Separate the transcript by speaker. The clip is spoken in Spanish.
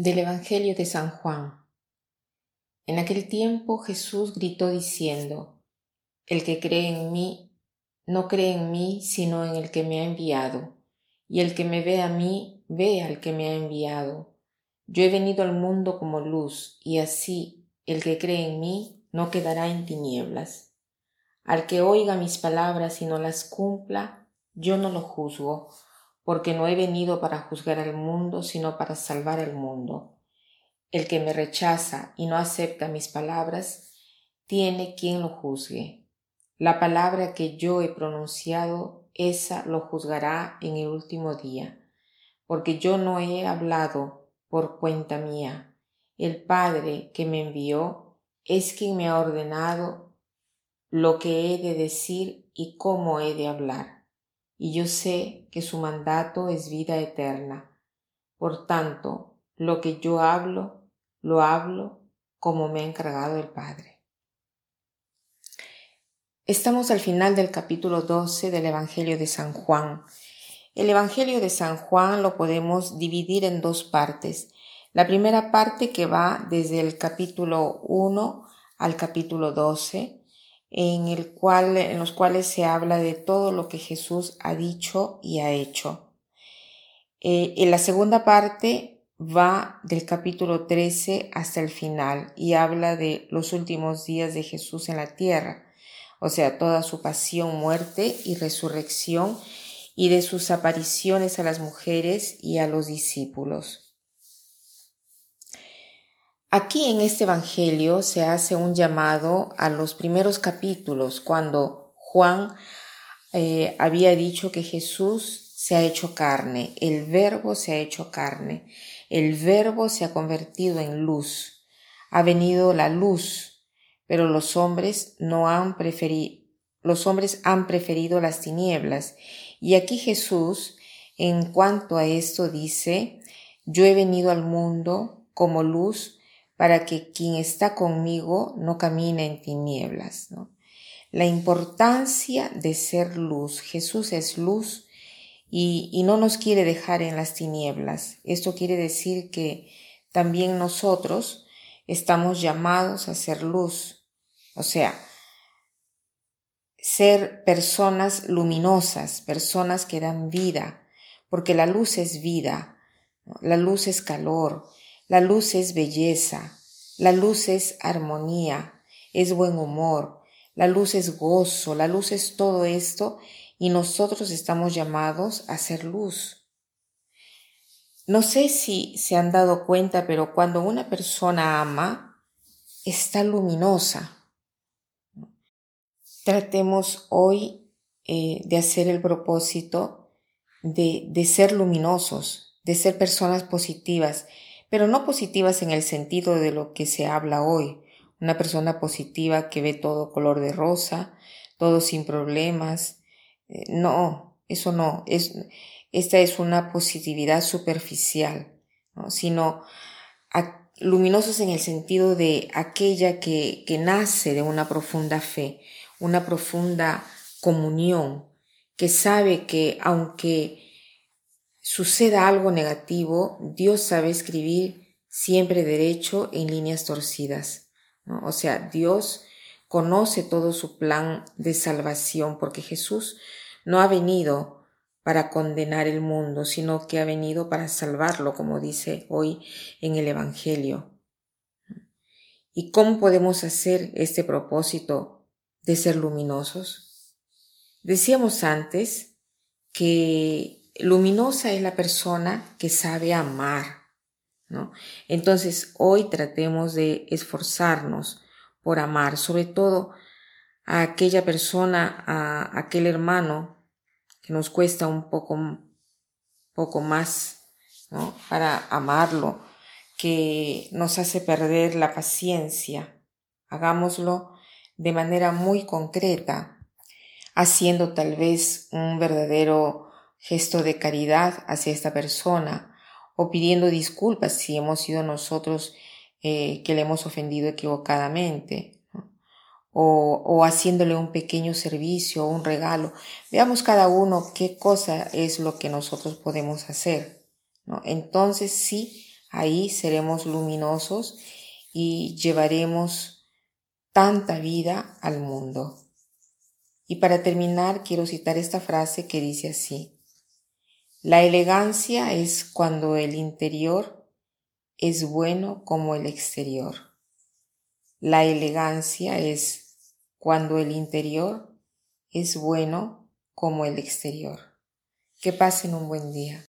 Speaker 1: Del Evangelio de San Juan. En aquel tiempo Jesús gritó diciendo, El que cree en mí, no cree en mí, sino en el que me ha enviado, y el que me ve a mí, ve al que me ha enviado. Yo he venido al mundo como luz, y así el que cree en mí no quedará en tinieblas. Al que oiga mis palabras y no las cumpla, yo no lo juzgo porque no he venido para juzgar al mundo, sino para salvar al mundo. El que me rechaza y no acepta mis palabras, tiene quien lo juzgue. La palabra que yo he pronunciado, esa lo juzgará en el último día, porque yo no he hablado por cuenta mía. El Padre que me envió es quien me ha ordenado lo que he de decir y cómo he de hablar y yo sé que su mandato es vida eterna. Por tanto, lo que yo hablo, lo hablo como me ha encargado el Padre. Estamos al final del capítulo 12 del Evangelio de San Juan. El Evangelio de San Juan lo podemos dividir en dos partes. La primera parte que va desde el capítulo 1 al capítulo 12 en, el cual, en los cuales se habla de todo lo que Jesús ha dicho y ha hecho. Eh, en la segunda parte va del capítulo 13 hasta el final y habla de los últimos días de Jesús en la tierra, o sea, toda su pasión, muerte y resurrección y de sus apariciones a las mujeres y a los discípulos. Aquí en este Evangelio se hace un llamado a los primeros capítulos, cuando Juan eh, había dicho que Jesús se ha hecho carne, el verbo se ha hecho carne, el verbo se ha convertido en luz, ha venido la luz, pero los hombres no han preferido, los hombres han preferido las tinieblas. Y aquí Jesús, en cuanto a esto, dice, yo he venido al mundo como luz para que quien está conmigo no camine en tinieblas. La importancia de ser luz. Jesús es luz y, y no nos quiere dejar en las tinieblas. Esto quiere decir que también nosotros estamos llamados a ser luz. O sea, ser personas luminosas, personas que dan vida, porque la luz es vida, la luz es calor, la luz es belleza, la luz es armonía, es buen humor, la luz es gozo, la luz es todo esto y nosotros estamos llamados a ser luz. No sé si se han dado cuenta, pero cuando una persona ama, está luminosa. Tratemos hoy eh, de hacer el propósito de, de ser luminosos, de ser personas positivas, pero no positivas en el sentido de lo que se habla hoy. Una persona positiva que ve todo color de rosa, todo sin problemas. Eh, no, eso no. Es, esta es una positividad superficial, sino luminosos en el sentido de aquella que, que nace de una profunda fe, una profunda comunión, que sabe que aunque suceda algo negativo, Dios sabe escribir siempre derecho en líneas torcidas. O sea, Dios conoce todo su plan de salvación porque Jesús no ha venido para condenar el mundo, sino que ha venido para salvarlo, como dice hoy en el Evangelio. ¿Y cómo podemos hacer este propósito de ser luminosos? Decíamos antes que luminosa es la persona que sabe amar, ¿no? Entonces, hoy tratemos de esforzarnos por amar, sobre todo a aquella persona, a aquel hermano que nos cuesta un poco, poco más, ¿no? Para amarlo, que nos hace perder la paciencia. Hagámoslo de manera muy concreta, haciendo tal vez un verdadero gesto de caridad hacia esta persona o pidiendo disculpas si hemos sido nosotros eh, que le hemos ofendido equivocadamente o, o, haciéndole un pequeño servicio o un regalo. Veamos cada uno qué cosa es lo que nosotros podemos hacer. ¿no? Entonces sí Ahí seremos luminosos y llevaremos tanta vida al mundo. Y para terminar, quiero citar esta frase que dice así. La elegancia es cuando el interior es bueno como el exterior. La elegancia es cuando el interior es bueno como el exterior. Que pasen un buen día.